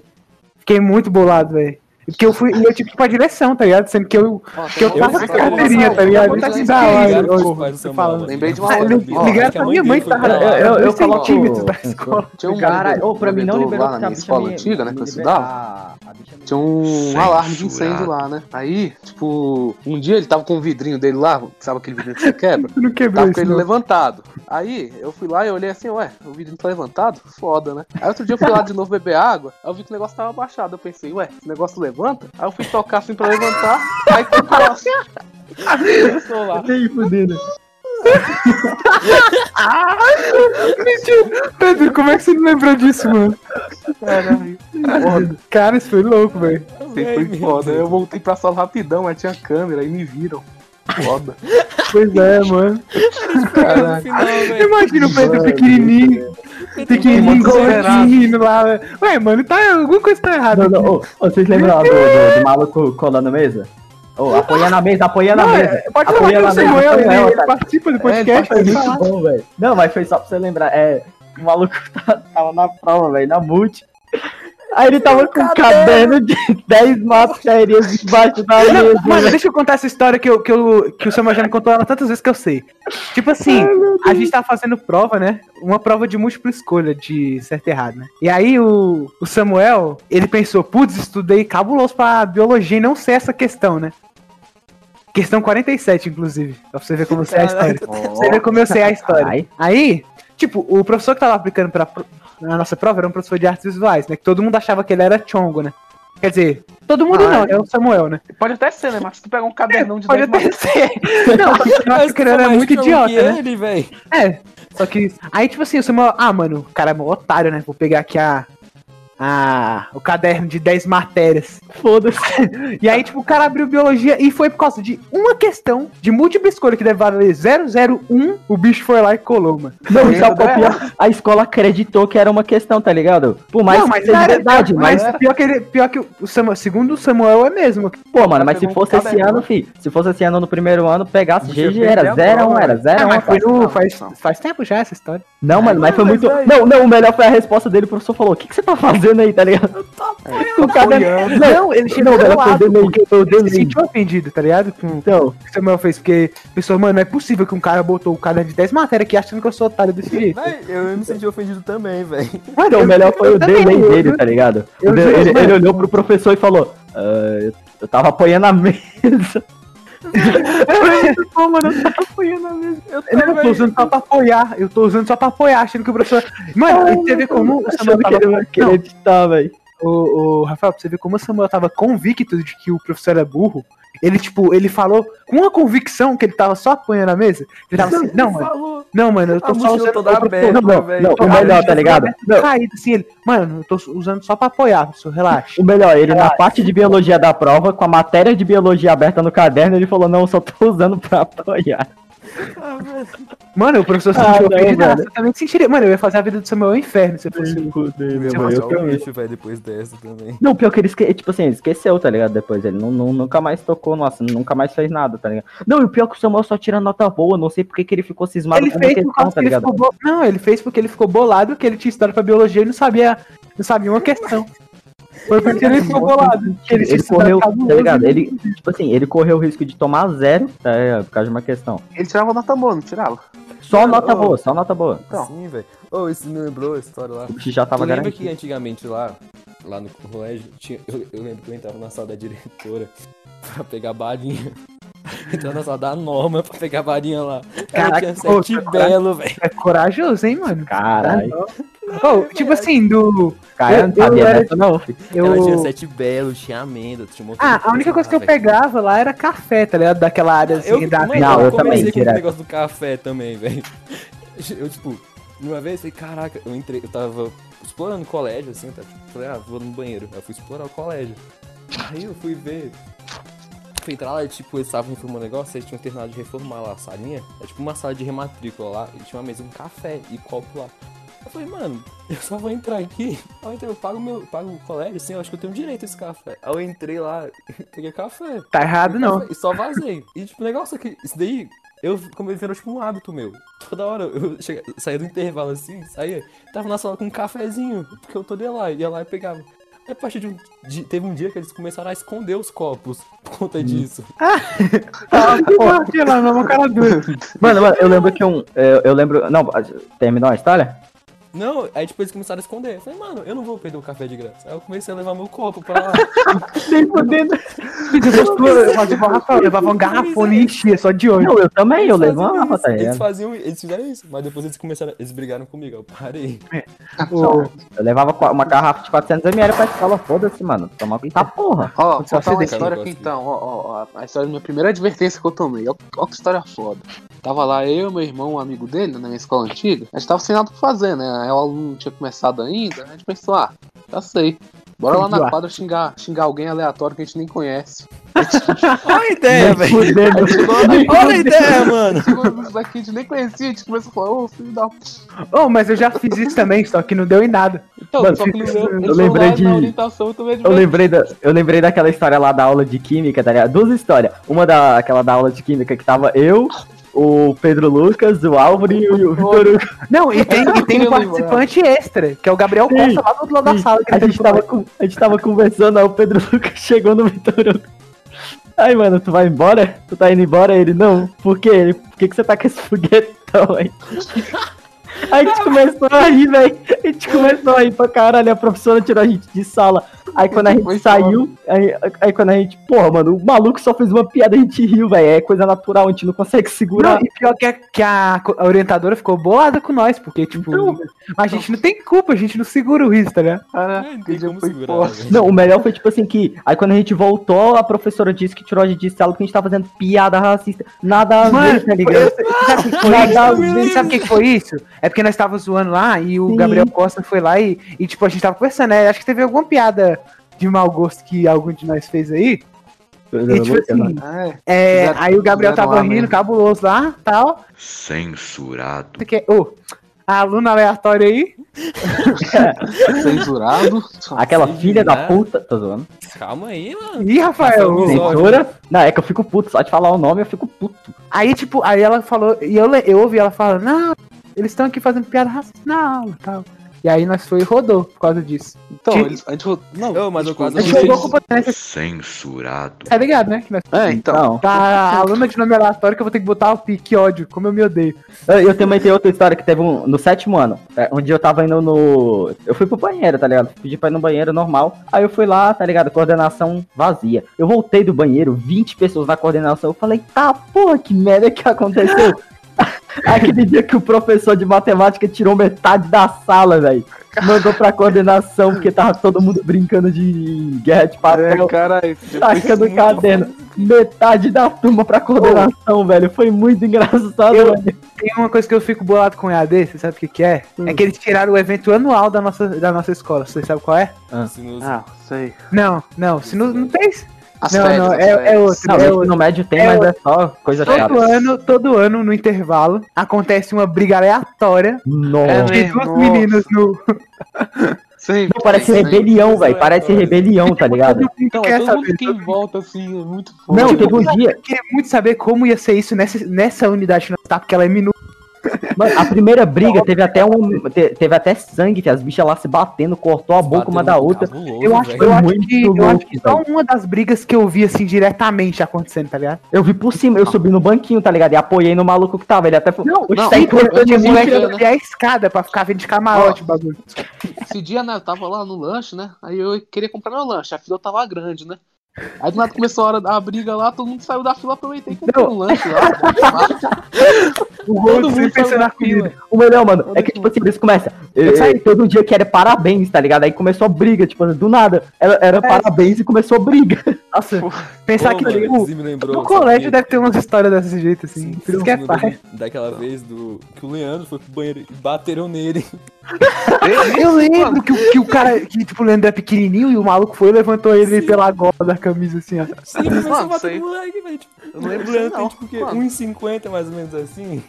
Fiquei muito bolado, velho. Porque eu fui. E eu tive que ir pra direção, tá ligado? Sendo que eu. Ó, Que eu tava com a carteirinha, tá ligado? Da isso hora, Samuel, falando. velho. Lembrei de uma hora. Ó, ligaram pra minha mãe lá. eu, eu, Eu coloco- centímetros da escola. Tinha um Caralho, ô, pra mim não liberou lá na a minha escola antiga, né, que eu estudava. Tinha um alarme de incêndio lá, né? Aí, tipo, um dia ele tava com o vidrinho dele lá, sabe aquele vidrinho que você quebra? Não quebrou Tava com ele levantado. Aí eu fui lá e olhei assim, ué, o vidrinho tá levantado? Foda, né? Aí outro dia eu fui lá de novo beber água, aí eu vi que o negócio tava abaixado. Eu pensei, ué, esse negócio levanta? Aí eu fui tocar assim pra levantar, aí que negócio. Começou lá. Nem fudendo. Pedro, como é que você não lembrou disso, mano? Caralho. Cara, isso foi louco, velho. Foi foda. Eu voltei pra sala rapidão, aí tinha câmera, aí me viram. Foda. Pois é, mano. Velho. Imagina o Pedro pequenininho, pequenininho, gordinho, lá. velho. Ué, mano, tá, alguma coisa tá errada. Não, não, ô, vocês lembram do, do, do maluco colando a mesa? Ô, apoiando a mesa, apoiando a Não, mesa. é, pode falar que a mesa, Samuel, ele, ele participa do É, podcast. ele Muito bom, velho. Não, mas foi só pra você lembrar. É, o maluco tá- tava na prova, velho, na multi. Aí ele tava com um caderno de 10 matérias debaixo da mesa. mano, deixa eu contar essa história que, eu, que, eu, que o Samuel já me contou ela tantas vezes que eu sei. Tipo assim, a gente tava fazendo prova, né? Uma prova de múltipla escolha, de certo e errado, né? E aí o, o Samuel, ele pensou, putz, estudei cabuloso pra biologia e não sei essa questão, né? Questão 47, inclusive. Pra você ver como eu sei a história. Pra você ver como eu sei a história. Ai. Aí, tipo, o professor que tava aplicando pra, na nossa prova era um professor de artes visuais, né? Que todo mundo achava que ele era chongo, né? Quer dizer, todo mundo Ah, não, é o Samuel, né? Pode até ser, né? Mas se tu pegar um cadernão de Pode 10 até ser. Não, eu acho que ele era muito idiota, que né? ele, velho. É. Só que. Aí, tipo assim, o Samuel. Ah, mano, o cara é um otário, né? Vou pegar aqui a. A, o caderno de 10 matérias. Foda-se. E aí, tipo, o cara abriu biologia e foi por causa de uma questão de múltipla escolha que deve valer 001. O bicho foi lá e colou, mano. Não, qual é deu pior? A escola acreditou que era uma questão, tá ligado? Por mais não, que mas, seja cara, verdade, mas, mas pior que, ele, pior que o Samuel, segundo o Samuel é mesmo. pô, mano, mas se pegou um fosse esse caderno. ano, fi, se fosse esse ano no primeiro ano, pegasse GG, era perdeu a 0 1 prova, era velho. 0 Ah, 1 mas foi no, não, faz, faz tempo já essa história. Não, mano, mas foi mas muito. aí- Não, não, o melhor foi a resposta dele. O professor falou: O que, que você tá fazendo aí, tá ligado? o caderno. Não, ele chegou Não, foi lado, porque foi ele se sentiu ofendido, tá ligado? Com, Então, o que o Samuel fez, porque pensou, mano, não é possível que um cara botou o caderno de 10 matérias aqui achando que eu sou otário desse jeito. Véi, eu me senti ofendido também, velho. Mano, eu- o melhor foi eu o delay eu- dele, tá ligado? eu juro, ele, ele olhou pro professor e falou: "Ah, eu, eu tava apoiando a mesa. Mano, eu tava apoiando a mesa. Eu Não, eu tô usando só pra apoiar, eu tô usando só pra apoiar, achando que o professor. Mano, e você vê como o Samuel Achando que tava. ele ia Não, acreditar, velho. o, o Rafael, pra você ver como o Samuel tava convicto de que o professor era burro. Ele, tipo, ele falou com uma convicção que ele tava só apoiando a mesa. Ele tava assim, não, mano, Falou. não, mano, eu tô A só usando toda aberta, Não, não, não, o melhor, tá ligado? Não, Caído, assim, ele, mano, eu tô usando só pra apoiar, professor, relaxa. O melhor, ele na parte de biologia da prova, com a matéria de biologia aberta no caderno, ele falou, não, eu só tô usando pra apoiar. Mano, o professor se Ah, sentiu não, velho. eu também sentiria. Mano, eu ia fazer a vida do Samuel um inferno se eu fosse. Eu só também. bicho, velho, depois dessa também. Não, pior que ele esque... tipo assim, ele esqueceu, tá ligado? Depois ele não, não- nunca mais tocou, nossa, nunca mais fez nada, tá ligado? Não, e o pior é que o Samuel só tira nota boa, não sei porque que ele ficou cismado Ele com fez por questão, causa tá que ele ligado? ficou bo... Não, ele fez porque ele ficou bolado que ele tinha estudado pra biologia e não sabia, não sabia uma questão. Foi porque ele ficou bolado. Que ele, Ele correu, tá ligado? Ele, tipo assim, ele correu o risco de tomar zero, tá ligado? Por causa de uma questão. Ele tirava nota boa, não tirava? Só nota ô. boa, só nota boa. Então. Sim, velho. Ô, isso me lembrou a história lá. O bicho já Tu tava lembra garantido. que antigamente lá, lá no colégio, tinha, eu, eu lembro que eu entrava na sala da diretora pra pegar balinha. Entrou na sala da Norma pra pegar a varinha lá. Caraca, Ela tinha pô, sete tá belo, velho. É corajoso, hein, mano? Caralho. Ô, tipo assim, do. Cara, eu não Eu- sabia eu era- dessa não. Eu... Ela tinha sete belos, tinha amêndoas, tinha um Ah, a única coisa que eu pegava lá era café, tá ligado? Daquela área assim, Eu, da mano, Não, eu, eu também, comecei com o direto. negócio do café também, velho. Eu, tipo, uma vez, falei, caraca, eu entrei, eu tava explorando o colégio, assim, tá? Tipo, falei, ah, vou no banheiro. Aí eu fui explorar o colégio. Aí eu fui ver. Fui entrar lá e, tipo, eles estavam reformando o negócio, eles tinham terminado de reformar lá a salinha. É tipo uma sala de rematrícula lá, e tinha uma mesa com café e copo lá. Eu falei, mano, eu só vou entrar aqui. Aí eu, entrei, eu pago meu, pago o colégio, assim, eu acho que eu tenho direito a esse café. Aí eu entrei lá, peguei café. Tá errado, não. E só vazei. E tipo, o negócio é que isso daí, eu como virou tipo um hábito meu. Toda hora eu chega, saía do intervalo assim, saía, tava na sala com um cafezinho, porque eu tô de lá, ia lá e pegava. Aí, a partir de um. de- teve um dia que eles começaram a esconder os copos por conta disso. Lá, não, cara dura. Mano, mano, eu lembro que um. Eu, eu lembro. Não, terminou a história? Não, aí depois eles começaram a esconder. Eu falei, mano, eu não vou perder o café de graça. Aí eu comecei a levar meu copo pra lá. Nem fudendo. Eu fazia o Rafael, levava um garrafone e enchia, só de olho. Não, eu também, eu faziam uma isso, tá Eles faziam, eles fizeram isso, mas depois eles começaram, eles brigaram comigo, eu parei. Ô, Eu levava uma garrafa de 400ml pra escola, foda-se, mano. Tomar tá porra. Ó, Só contar uma história aqui então. Ó, ó, ó, a história da minha primeira advertência que eu tomei. Ó, ó que história foda. Tava lá eu, meu irmão, um amigo dele, na minha escola antiga. A gente tava sem nada pra fazer, né? Aí o aluno não tinha começado ainda. A gente pensou, ah, já sei. Bora lá na quadra xingar, xingar alguém aleatório que a gente nem conhece. Olha a ideia, velho. Olha a ideia, mano. Daqui, a gente nem conhecia, a gente começou a falar, ô filho da. Ô, mas eu já fiz isso também, só que não deu em nada. Então, Mano, só que ele, eu ele lembrei de- eu Eu lembrei, da, eu lembrei daquela história lá da aula de química, tá ligado? Duas histórias. Uma da, aquela da aula de química que tava eu, o Pedro Lucas, o Álvaro e o Vitor Hugo. Não, e tem, e tem um participante extra, que é o Gabriel Sim, Costa, lá do outro lado da sala. Que A gente, tem tava, com- a gente tava conversando, aí o Pedro Lucas chegou no Vitor Hugo. Aí, mano, tu vai embora? Tu tá indo embora? Ele, não. Por quê? Por que, que você tá com esse foguetão aí? Aí a gente começou a rir, velho. A gente começou a rir pra caralho. A professora tirou a gente de sala. Aí quando a gente Foi saiu, aí, aí quando a gente, porra, mano, o maluco só fez uma piada, a gente riu, velho. É coisa natural, a gente não consegue segurar. Não, e pior que, a, que a, orientadora ficou bolada com nós, porque, tipo, Então. a gente não tem culpa, a gente não segura o risco, tá ligado? Cara, Não foi segurar. Não, o melhor foi tipo assim que. Aí quando a gente voltou, a professora disse que tirou a gente de sala que a gente tava fazendo piada racista. Nada a ver, tá ligado? Sabe o que foi isso? É porque nós tava zoando lá e o Sim. Gabriel Costa foi lá e, e, tipo, a gente tava conversando, né? Acho que teve alguma piada de mau gosto que algum de nós fez aí. E, tipo assim, É, é, aí o Gabriel tava rindo, cabuloso lá tal. Censurado. Ô, a aluna aleatória aí. censurado. Aquela Sim, filha da né? puta. Tô zoando. Calma aí, mano. Ih, Rafael. Censura? Não, é que eu fico puto. Só de falar o nome eu fico puto. Aí, tipo, aí ela falou, e eu, eu ouvi ela falando, não, eles estão aqui fazendo piada racista na aula e tal. E aí nós foi e rodou por causa disso. Então, Que- eles, a gente. Não, Ô, mas eu tipo, quase A gente Não, gente. com potência, Censurado. tá ligado, né? Que nós... É, então. Não. Tá, a aluna de nome aleatório que eu vou ter que botar o pique, que ódio, como eu me odeio. Eu, eu também tenho outra história que teve um, no sétimo ano. É, um dia eu tava indo no. Eu fui pro banheiro, tá ligado? Pedi pra ir no banheiro normal. Aí eu fui lá, tá ligado? Coordenação vazia. Eu voltei do banheiro, 20 pessoas na coordenação. Eu falei, tá, porra, que merda que aconteceu? Aquele dia que o professor de matemática tirou metade da sala, velho. Mandou pra coordenação, porque tava todo mundo brincando de guerra de papel. É, caralho. Tacando muito caderno. Metade da turma pra coordenação, velho. Foi muito engraçado, Eu- velho. Tem uma coisa que eu fico bolado com o EAD, você sabe o que que é? Hum. É que eles tiraram o evento anual da nossa, da nossa escola, você sabe qual é? Sinus- Ah, sei. Não, não, se não, não tem isso. As Não, férias, não, é- é outro. Não, É no outro. ensino médio tem, É mas outro. é só coisa chata. Todo ano, todo ano, no intervalo, acontece uma briga aleatória Nossa. É, de né? duas meninas no. Sempre. Não, parece sempre. rebelião, velho. Parece rebelião, tá ligado? Então, quer é todo saber, mundo fica em volta, assim, é muito foda. Não, Tipo, teve um dia. Eu queria muito saber como ia ser isso nessa, nessa unidade que tá, porque ela é minúscula. Mano, a primeira briga teve até um. te- Teve até sangue, que as bichas lá se batendo, cortou a boca uma da outra. Cabuloso, Eu acho, eu acho muito que, eu acho louco, que só uma das brigas que eu vi assim diretamente acontecendo, tá ligado? Eu vi por cima, eu subi no banquinho, tá ligado? E apoiei no maluco que tava. Ele até falou. Não, "Oxe, não, tá mim, moleque né? subir a escada pra ficar vendo de camarote, o bagulho. Esse dia, né, eu tava lá no lanche, né? Aí eu queria comprar meu lanche, a fila tava grande, né? Aí do nada começou a hora da briga lá, todo mundo saiu da fila, aproveitei e Não. comprei um lanche lá. O Todo Gold mundo sempre da na comida. fila. O melhor, mano, é que, tipo assim, eles começam. Eu saí. todo dia que era parabéns, tá ligado? Aí começou a briga, tipo, do nada. Era, era parabéns e começou a briga. Nossa, pensar Pô, que, mano, tipo, lembrou, no colégio que- deve ter umas histórias desse jeito, assim. Sim, Por isso que é pai. Daquela vez do que o Leandro foi pro banheiro e bateram nele. Eu lembro que, o- que o cara, que tipo, o Leandro é pequenininho e o maluco foi e levantou ele Sim. pela gola da camisa, assim, ó. Sim, Mano, bater sei. no moleque, velho. Tipo, Eu não lembro o Leandro tem tipo o quê? Mano. 1,50 mais ou menos assim.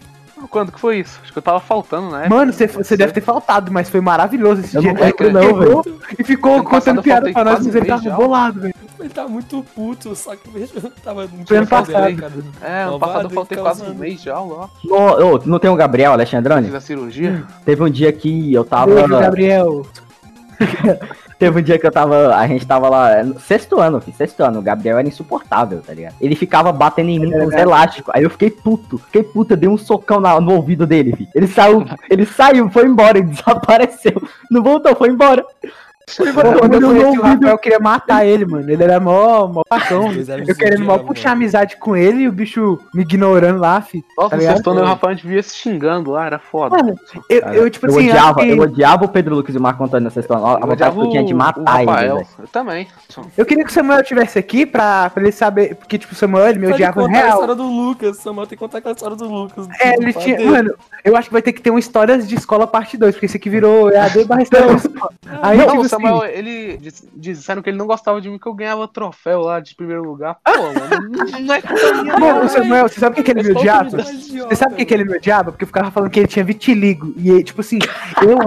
Quando que foi isso? Acho que eu tava faltando, né? Mano, você, deve ter faltado, mas foi maravilhoso esse Eu dia. não lembro, Ele não, quebrou E ficou contando eu piada pra nós, mas ele tava bolado, velho. Ele tá muito puto, só que veja, tava Foi ano passado. né, cara? É, ano passado eu faltei ficava quase um mês já lá. Não, ô, não tem o Gabriel Alexandrani? Fiz a cirurgia. Teve um dia que eu tava. Beijo, Gabriel. Teve um dia que eu tava. A gente tava lá. é, Sexto ano, filho, sexto ano. O Gabriel era insuportável, tá ligado? Ele ficava batendo em mim com os elásticos. Aí eu fiquei puto. Fiquei puto, eu dei um socão na- no ouvido dele, filho. Ele saiu, ele saiu, foi embora, ele desapareceu. Não voltou, foi embora. Quando eu conheci o. Rafael, eu queria matar ele, mano. Ele era mó, mó pacão. Eu querendo mal puxar mano. amizade com ele e o bicho me ignorando lá, fi. Nossa, Tá no ligado? sexto ano eu e o Rafael a gente via se xingando lá, era foda. Mano, eu, Cara, eu tipo eu, assim, eu odiava, que- eu odiava o Pedro Lucas e o Marco Antônio sexta ano. A Eu vontade odiava que eu tinha de matar ele. Eu também. eu queria que o Samuel tivesse aqui pra, pra ele saber. Porque, tipo, o Samuel, ele me odiava contar a real. história do Lucas, Samuel tem que contar aquela história do Lucas. É, do ele tinha. dele. Mano, eu acho que vai ter que ter um Histórias de Escola parte 2, porque esse aqui virou EAD barra História. Aí, não, tipo Samuel, ele diz- disseram que ele não gostava de mim, que eu ganhava troféu lá de primeiro lugar. Pô, mano, não- é Mano, não. o Samuel, você sabe o que, que ele me odiava? Você sabe o que, que ele me odiava? Porque eu ficava falando que ele tinha vitiligo. E, tipo assim, eu.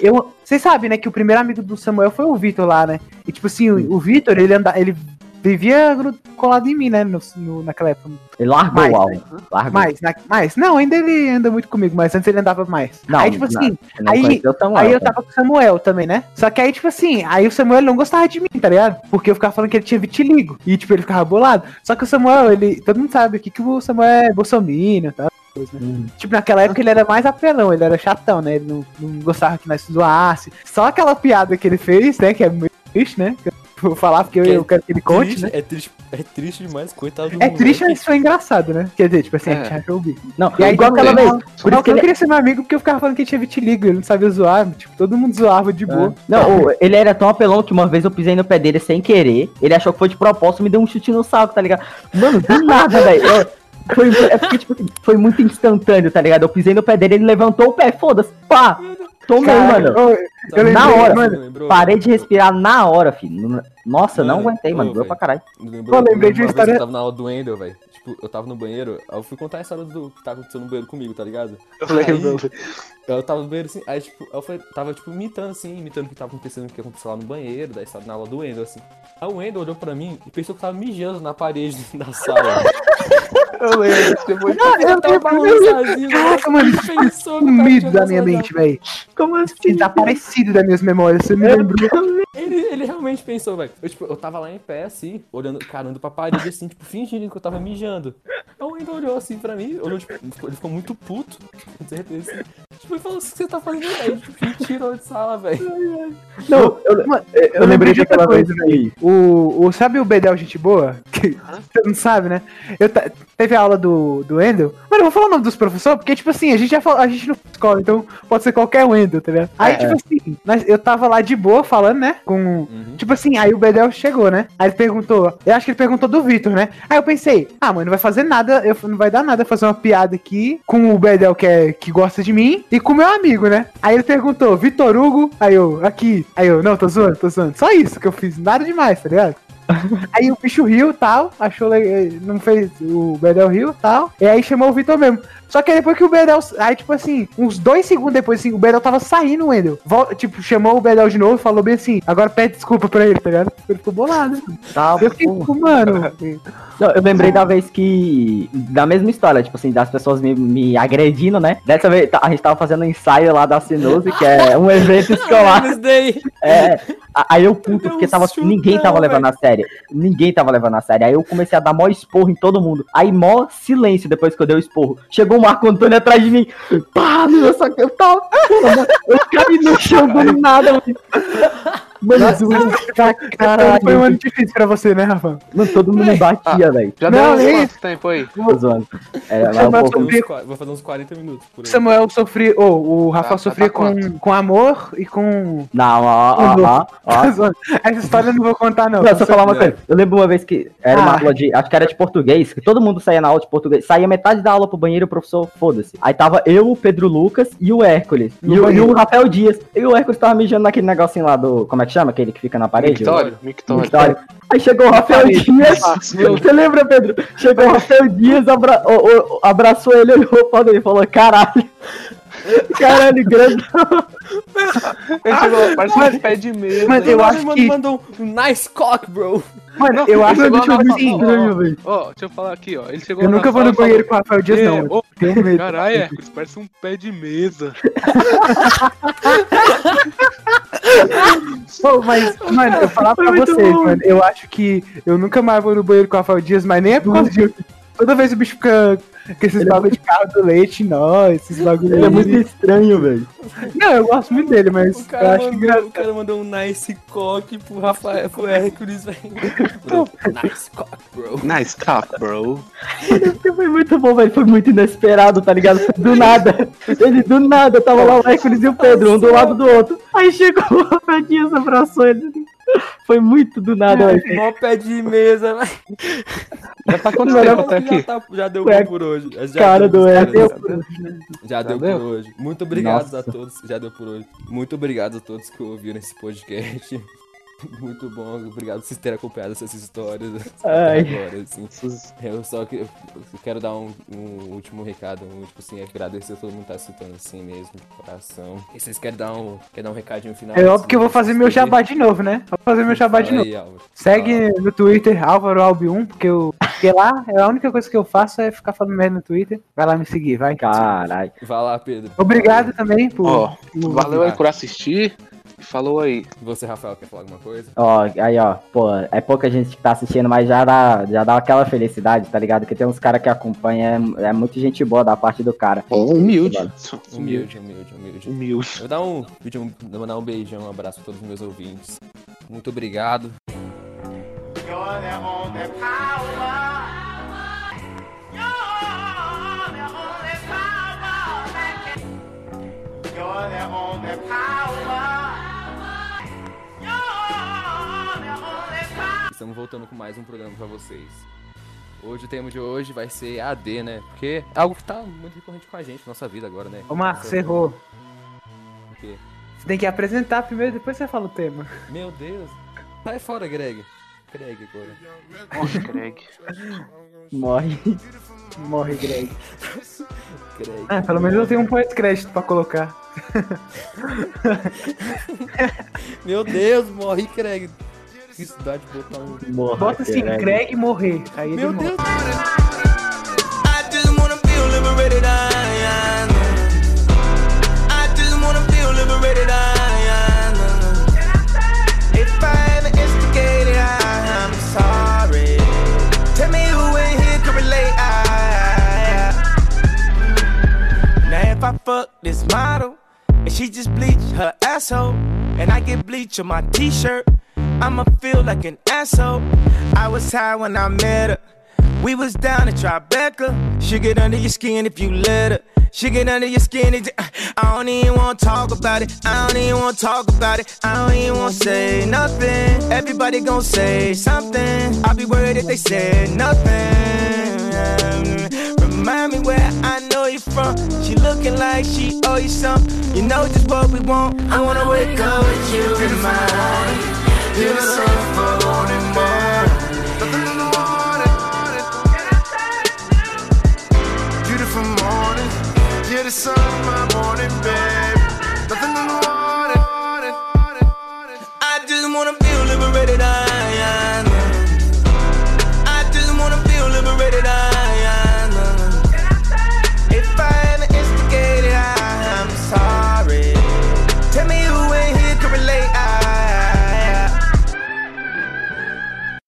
eu vocês sabem, né, que o primeiro amigo do Samuel foi o Vitor lá, né? E, tipo assim, o, o Vitor, ele, anda, ele vivia colado em mim, né? No, no- naquela época. Ele largou Mais, o álbum. Largou. Mais, na- mais. Não, ainda ele anda muito comigo, mas antes ele andava mais. Não, aí, tipo não, assim, não aí- o Samuel, aí eu tava com o Samuel também, né? Só que aí, tipo assim, aí o Samuel não gostava de mim, tá ligado? Porque eu ficava falando que ele tinha vitiligo. E, tipo, ele ficava bolado. Só que o Samuel, ele. Todo mundo sabe aqui que o Samuel é bolsominion coisa, né? Hum. Tipo, naquela época ele era mais apelão, ele era chatão, né? Ele não, não gostava que nós zoasse. Só aquela piada que ele fez, né? Que é muito triste, né? Que vou falar porque eu, eu quero que ele conte, Triste, né? é, triste, é triste demais, coitado do É triste, moleque. mas foi engraçado, né? Quer dizer, tipo assim, a gente É. achou o bico. Não, E aí, igual aquela vez. Por isso eu que ele, queria ser meu amigo porque eu ficava falando que ele tinha vitiligo, ele não sabia zoar, tipo, todo mundo zoava de boa. Não, o- ele era tão apelão que uma vez eu pisei no pé dele sem querer. Ele achou que foi de propósito e me deu um chute no saco, tá ligado? Mano, do nada, velho. Eu- Foi, é porque, tipo, foi muito instantâneo, tá ligado? Eu pisei no pé dele, ele levantou o pé, foda-se. Pá! Tomei, mano. eu- eu na lembrei, hora, mano, lembrou? Parei de respirar na hora, filho. Nossa, não Mano, aguentei, mano. Doeu pra caralho. Lembrou, Eu lembrei de uma história- Eu tava na aula do Wendel, velho. Tipo, eu tava no banheiro, aí eu fui contar a história do que tá acontecendo no banheiro comigo, tá ligado? Eu lembro. Aí, eu tava no banheiro assim, aí tipo, eu fui, tava tipo imitando assim, imitando o que tava acontecendo, o que aconteceu lá no banheiro, da história na aula do Wendel, assim. Aí o Wendel olhou pra mim e pensou que eu tava mijando na parede da sala. Eu lembro. Depois... eu tava balançadinho, Caraca, mano, eu sumido da minha mente, velho. Como assim? Desaparecido das minhas memórias, você me lembrou. Ele, ele realmente pensou, velho. Eu, tipo, eu tava lá em pé, assim, olhando, carando pra parede, assim, tipo, fingindo que eu tava mijando. Aí o Wendel olhou assim pra mim, olhou, tipo, ele ficou, ele muito puto, com certeza, assim. Tipo, ele falou, o que você tá fazendo aí? Tipo, me tirou de sala, velho. Não, eu, Mano, eu lembrei de aquela vez que. O, o, sabe o Bedel Gente Boa? Que você não sabe, né? Eu teve a aula do, do Wendel. Mano, eu vou falar o nome dos professores, porque, tipo assim, a gente já falou, a gente não escola, então pode ser qualquer Wendel, tá ligado? Aí, É. tipo assim, nós- eu tava lá de boa falando, né? Com. Uhum. Tipo assim, aí o Bedel chegou, né? Aí ele perguntou, eu acho que ele perguntou do Vitor, né? Aí eu pensei, ah, mano, não vai fazer nada, eu, não vai dar nada fazer uma piada aqui com o Bedel que, é, que gosta de mim e com o meu amigo, né? Aí ele perguntou, Vitor Hugo, aí eu, aqui. Aí eu, não, tô zoando, tô zoando. Só isso que eu fiz, nada demais, tá ligado? Aí o bicho riu tal, achou legal, não fez o Bedel riu tal, e aí chamou o Vitor mesmo. Só que aí depois que o Bedel. Aí, tipo assim, uns dois segundos depois, assim, o Bedel tava saindo, o Wendel. Vol- Tipo, chamou o Bedel de novo e falou bem assim: agora pede desculpa pra ele, tá ligado? Ele ficou bolado. Tá, Eu fiquei, tipo, mano. Não, eu lembrei da vez que. Da mesma história, tipo assim, das pessoas me, me agredindo, né? Dessa vez tá- a gente tava fazendo um ensaio lá da Sinuse, que é um evento escolar. É. Aí eu puto, porque tava, chutão, ninguém tava levando a sério. Ninguém tava levando a sério. Aí eu comecei a dar mó esporro em todo mundo. Aí mó silêncio depois que eu dei o esporro. Chegou o Marco Antônio atrás de mim. Pá, meu, só que eu tava. Eu caí no chão do nada, mano. Pra caralho. Foi um ano difícil pra você, né, Rafa? Mano, todo mundo me batia, velho. Já Não, deu quanto tempo aí? Tô zoando. É, Mas um Vou pouco... fazer uns qua- Vou fazer uns 40 minutos por aí. Samuel sofria. Oh, o Rafa Tá, tá, sofria tá com, com amor e com. Não, ó, ó, ó. Essa história eu não vou contar, não. Não, só falar uma coisa. Eu lembro uma vez que era uma Ah. aula de. Acho que era de português, que todo mundo saía na aula de português. Saía metade da aula pro banheiro e o professor, foda-se. Aí tava eu, o Pedro Lucas e o Hércules. E, o- e o Rafael Dias. E o Hércules tava mijando naquele negocinho lá do. Como é que chama? Aquele que fica na parede? Mictório? O- Mictório. Mictório. Aí chegou o Rafael Dias. meu Você lembra, Pedro? Chegou o Rafael Dias, abra- o- o- abraçou ele, olhou pra ele e falou: caralho. Caralho, grande. Ele chegou, parece um pé de mesa. Mas eu Ele acho que- mandou um nice cock, bro. Mano, eu acho ele que chegou eu estranho, ó, velho. Ó, deixa eu falar aqui, ó. Ele chegou Eu nunca vou no banheiro com o Rafael Dias, "É, não. Tenho medo. Caralho, Hércules, parece um pé de mesa. Pô, mas, mano, eu falar pra vocês, mano, eu acho que eu nunca mais vou no banheiro com o Rafael Dias, mas nem é por causa de. Toda vez o bicho fica com esses bagulho de carro do leite, não, esses bagulho. Ele é muito estranho, velho. Não, eu gosto muito dele, mas O eu cara, acho mandou, engraçado. o cara mandou um nice cock pro Rafael, pro Hércules, velho. Nice cock, bro. Nice cock, bro. Foi muito bom, velho. Foi muito inesperado, tá ligado? Do nada. Ele do nada tava lá o Hércules e o Pedro, um do lado do outro. Aí chegou o Rafael Dias, abraçou ele. Foi muito do nada, velho. Mó pé de mesa, velho. Já tá quanto tempo até Já, aqui? tá- já deu bom por hoje. Já cara deu do por Hércules. hoje. Já deu deu? por hoje. Muito obrigado Nossa. a todos. Já deu por hoje. Muito obrigado a todos que ouviram esse podcast. Muito bom. Obrigado por vocês terem acompanhado essas histórias agora, assim. Eu só que, eu quero dar um, um último recado, um, tipo assim, agradecer a todo mundo que tá escutando assim mesmo, de coração. E vocês querem dar um, quer dar um recadinho final? É antes óbvio que eu vou fazer meu jabá de novo, né? Vou fazer meu jabá de novo. aí. Segue no Twitter, Álvaro Albi1, porque eu. Porque lá é a única coisa que eu faço é ficar falando merda no Twitter. Vai lá me seguir, vai. Caralho. Vai lá, Pedro. Obrigado também por. Por- valeu aí por assistir. Falou aí. Você, Rafael, quer falar alguma coisa? Ó, aí ó, pô, é pouca gente que tá assistindo, mas já dá, já dá aquela felicidade, tá ligado? Que tem uns caras que acompanham, é, é muito gente boa da parte do cara. Humilde. Humilde, humilde, humilde. Humilde. Eu vou dar um, um, mandar um beijão, um abraço pra todos os meus ouvintes. Muito obrigado. Estamos voltando com mais um programa pra vocês. Hoje o tema de hoje vai ser AD, né? Porque é algo que tá muito recorrente com a gente, nossa vida agora, né? Ô, Marcos, você errou. O quê? Você tem que apresentar primeiro, depois você fala o tema. Meu Deus. Sai fora, Greg. Greg agora. Nossa, Greg. Morre. Morre, Greg. Greg. Ah, pelo menos eu tenho um pós-crédito pra colocar. Meu Deus, morre, Greg. Isso dá de botar um. Morra, Bota assim, Greg, Greg morrer. Aí Meu ele Deus. morre. I fuck this model and she just bleached her asshole and I get bleach on my t-shirt I'ma feel like an asshole. I was high when I met her. We was down at Tribeca. She get under your skin if you let her. She get under your skin. I don't even wanna talk about it. I don't even wanna talk about it. I don't even wanna say nothing. Everybody gon' say something. I'll be worried if they said nothing. Remind me where I know you from. She looking like she owe you something. You know just what we want. I wanna wake up with you in my morning. Beautiful morning, morning. Nothing in the morning. Beautiful morning. Yeah, the sun, my morning. Nothing in the morning. I just wanna feel liberated. I